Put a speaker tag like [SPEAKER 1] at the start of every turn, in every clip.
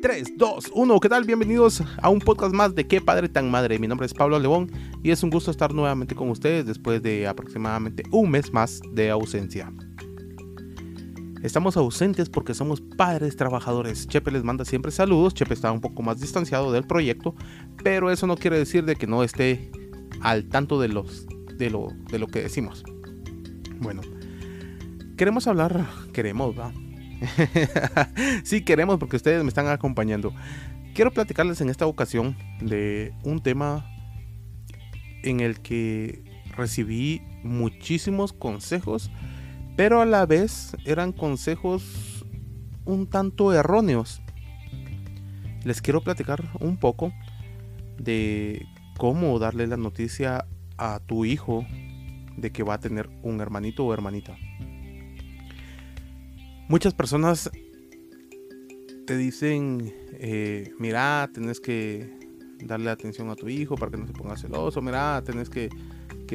[SPEAKER 1] 3, 2, 1, ¿qué tal? Bienvenidos a un podcast más de Qué Padre Tan Madre. Mi nombre es Pablo León y es un gusto estar nuevamente con ustedes después de aproximadamente un mes más de ausencia. Estamos ausentes porque somos padres trabajadores. Chepe les manda siempre saludos. Chepe está un poco más distanciado del proyecto, pero eso no quiere decir de que no esté al tanto de, los, de, lo, de lo que decimos. Bueno, queremos hablar, queremos, ¿va? sí, queremos porque ustedes me están acompañando. Quiero platicarles en esta ocasión de un tema en el que recibí muchísimos consejos, pero a la vez eran consejos un tanto erróneos. Les quiero platicar un poco de cómo darle la noticia a tu hijo de que va a tener un hermanito o hermanita. Muchas personas te dicen, eh, mira, tenés que darle atención a tu hijo para que no se ponga celoso, mira, tenés que,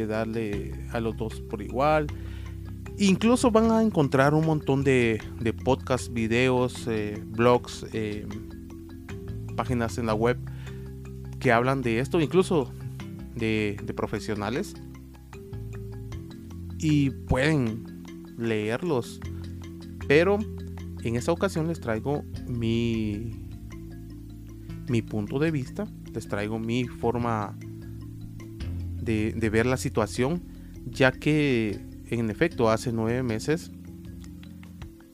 [SPEAKER 1] darle a los dos por igual. Incluso van a encontrar un montón de, podcasts, videos, eh, blogs, eh, páginas en la web que hablan de esto, incluso de profesionales. Y pueden leerlos pero en esta ocasión les traigo mi, mi punto de vista, les traigo mi forma de, ver la situación, ya que en efecto hace nueve meses,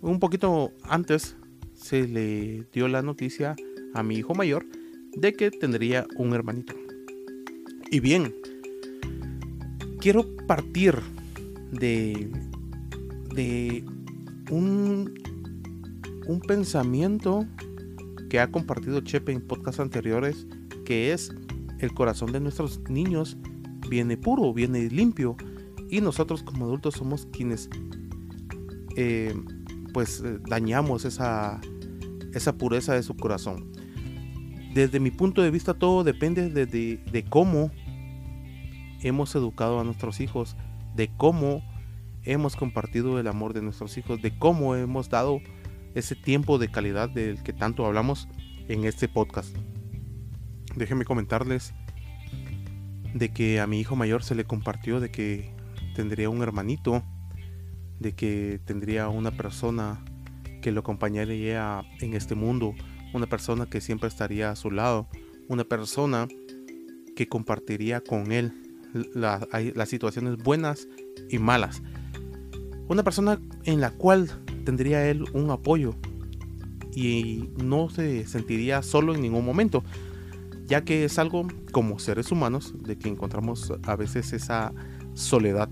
[SPEAKER 1] un poquito antes, se le dio la noticia a mi hijo mayor de que tendría un hermanito. Y bien, quiero partir de, de un, un pensamiento que ha compartido Chepe en podcasts anteriores, que es el corazón de nuestros niños viene puro, viene limpio, y nosotros como adultos somos quienes eh, pues eh, dañamos esa, esa pureza de su corazón. Desde mi punto de vista todo depende de, de cómo hemos educado a nuestros hijos, de cómo hemos compartido el amor de nuestros hijos, de cómo hemos dado ese tiempo de calidad del que tanto hablamos en este podcast. Déjenme comentarles de que a mi hijo mayor se le compartió de que tendría un hermanito, de que tendría una persona que lo acompañaría en este mundo, una persona que siempre estaría a su lado, una persona que compartiría con él las situaciones buenas y malas, una persona en la cual tendría él un apoyo y no se sentiría solo en ningún momento, ya que es algo como seres humanos de que encontramos a veces esa soledad,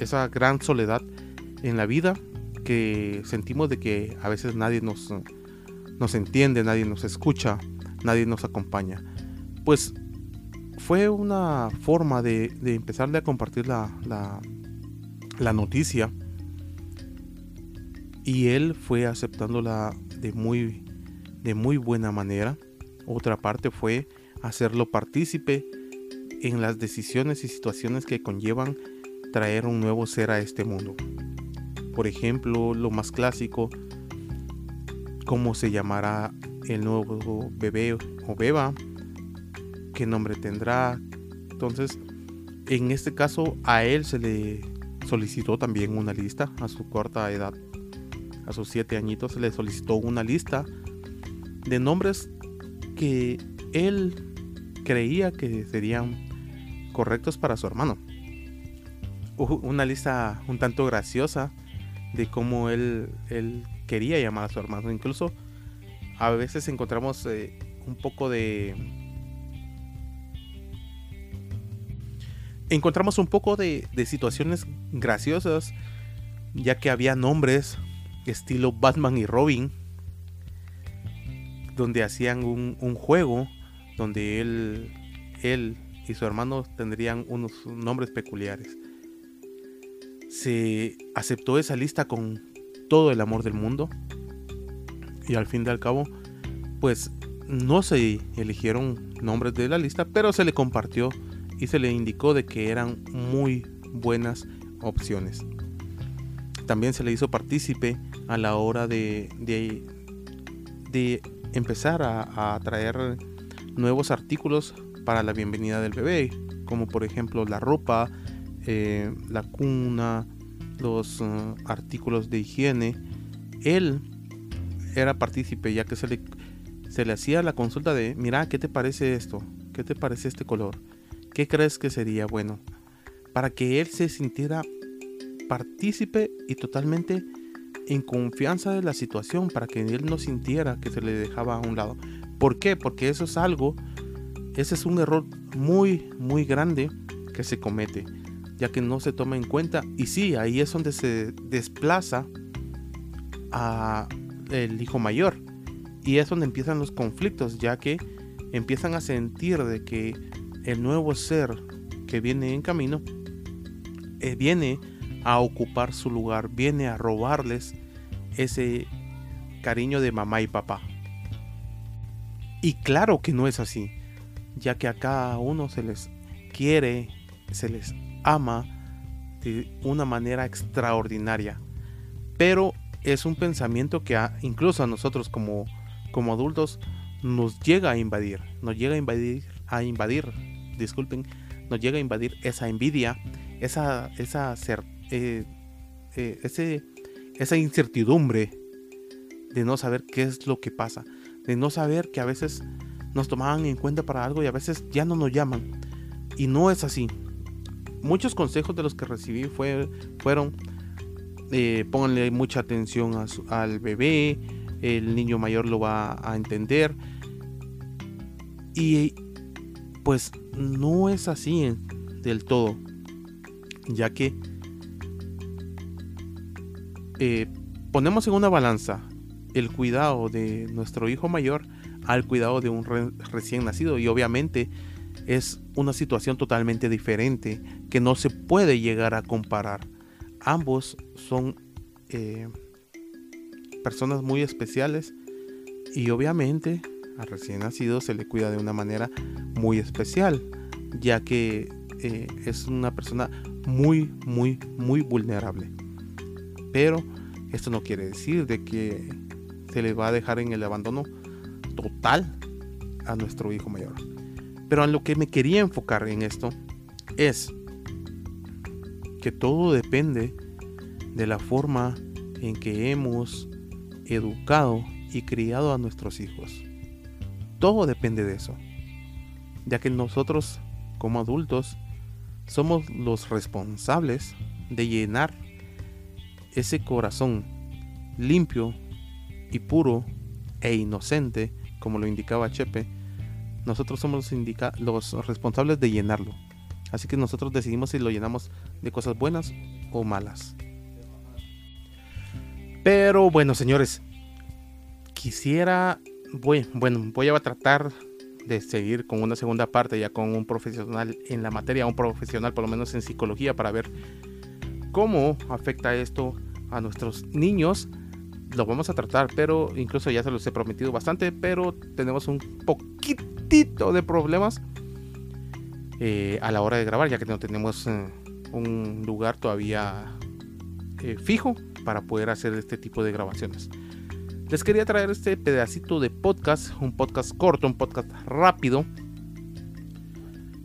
[SPEAKER 1] esa gran soledad en la vida que sentimos de que a veces nadie nos, nos entiende, nadie nos escucha, nadie nos acompaña. Pues fue una forma de, de empezarle a compartir la, la noticia y él fue aceptándola de muy, de muy buena manera. Otra parte fue hacerlo partícipe en las decisiones y situaciones que conllevan traer un nuevo ser a este mundo. Por ejemplo, lo más clásico, cómo se llamará el nuevo bebé o beba, qué nombre tendrá. Entonces, en este caso a él se le solicitó también una lista a su corta edad. A sus siete añitos le solicitó una lista de nombres que él creía que serían correctos para su hermano. Una lista un tanto graciosa de cómo él, él quería llamar a su hermano. Incluso a veces encontramos eh, un poco de encontramos un poco de, situaciones graciosas, ya que había nombres estilo Batman y Robin, donde hacían un, juego donde él, él y su hermano tendrían unos nombres peculiares. Se aceptó esa lista con todo el amor del mundo y al fin y al cabo, pues no se eligieron nombres de la lista, pero se le compartió y se le indicó de que eran muy buenas opciones. También se le hizo partícipe a la hora de, de empezar a, traer nuevos artículos para la bienvenida del bebé, como por ejemplo la ropa, eh, la cuna, los uh, artículos de higiene. Él era partícipe ya que se le, se le hacía la consulta de, mira, ¿qué te parece esto? ¿Qué te parece este color? ¿Qué crees que sería bueno? Para que él se sintiera partícipe y totalmente en confianza de la situación, para que él no sintiera que se le dejaba a un lado. ¿Por qué? Porque eso es algo, ese es un error muy, muy grande que se comete, ya que no se toma en cuenta. Y sí, ahí es donde se desplaza a el hijo mayor. Y es donde empiezan los conflictos, ya que empiezan a sentir de que el nuevo ser que viene en camino eh, viene a ocupar su lugar, viene a robarles ese cariño de mamá y papá. Y claro que no es así, ya que a cada uno se les quiere, se les ama de una manera extraordinaria. Pero es un pensamiento que incluso a nosotros como, como adultos nos llega a invadir, nos llega a invadir, a invadir, disculpen, nos llega a invadir esa envidia, esa, esa, eh, eh, ese, esa incertidumbre de no saber qué es lo que pasa, de no saber que a veces nos tomaban en cuenta para algo y a veces ya no nos llaman. Y no es así. Muchos consejos de los que recibí fue, fueron, eh, pónganle mucha atención al bebé, el niño mayor lo va a entender. Y pues no es así del todo, ya que eh, ponemos en una balanza el cuidado de nuestro hijo mayor al cuidado de un recién nacido y obviamente es una situación totalmente diferente que no se puede llegar a comparar. Ambos son eh, personas muy especiales y obviamente al recién nacido se le cuida de una manera muy especial ya que eh, es una persona muy muy muy vulnerable pero esto no quiere decir de que se le va a dejar en el abandono total a nuestro hijo mayor pero a lo que me quería enfocar en esto es que todo depende de la forma en que hemos educado y criado a nuestros hijos. Todo depende de eso, ya que nosotros como adultos somos los responsables de llenar ese corazón limpio y puro e inocente, como lo indicaba Chepe, nosotros somos los, los responsables de llenarlo. Así que nosotros decidimos si lo llenamos de cosas buenas o malas. Pero bueno, señores, quisiera, voy, bueno, voy a tratar de seguir con una segunda parte ya con un profesional en la materia, un profesional por lo menos en psicología para ver cómo afecta esto a nuestros niños. Lo vamos a tratar, pero incluso ya se los he prometido bastante, pero tenemos un poquitito de problemas eh, a la hora de grabar, ya que no tenemos eh, un lugar todavía eh, fijo para poder hacer este tipo de grabaciones. Les quería traer este pedacito de podcast, un podcast corto, un podcast rápido.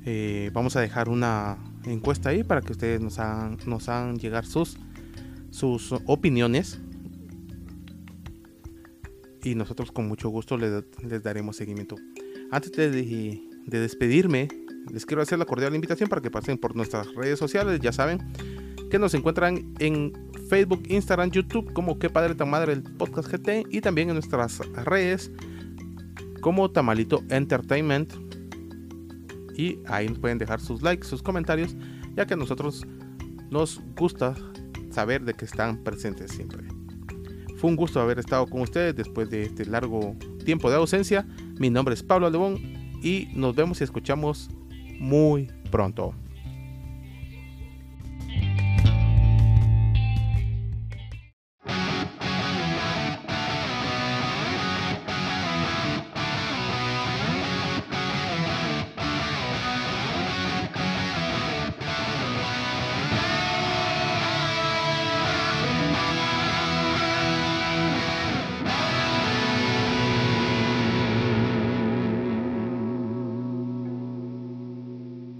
[SPEAKER 1] Eh, vamos a dejar una encuesta ahí para que ustedes nos hagan, nos hagan llegar sus, sus opiniones. Y nosotros con mucho gusto les, daremos seguimiento. Antes de despedirme, les quiero hacer la cordial invitación para que pasen por nuestras redes sociales. Ya saben que nos encuentran en Facebook, Instagram, YouTube como Que Padre Tan Madre el Podcast GT y también en nuestras redes como Tamalito Entertainment. Y ahí nos pueden dejar sus likes, sus comentarios, ya que a nosotros nos gusta saber de que están presentes siempre. Fue un gusto haber estado con ustedes después de este largo tiempo de ausencia. Mi nombre es Pablo Lebón y nos vemos y escuchamos muy pronto.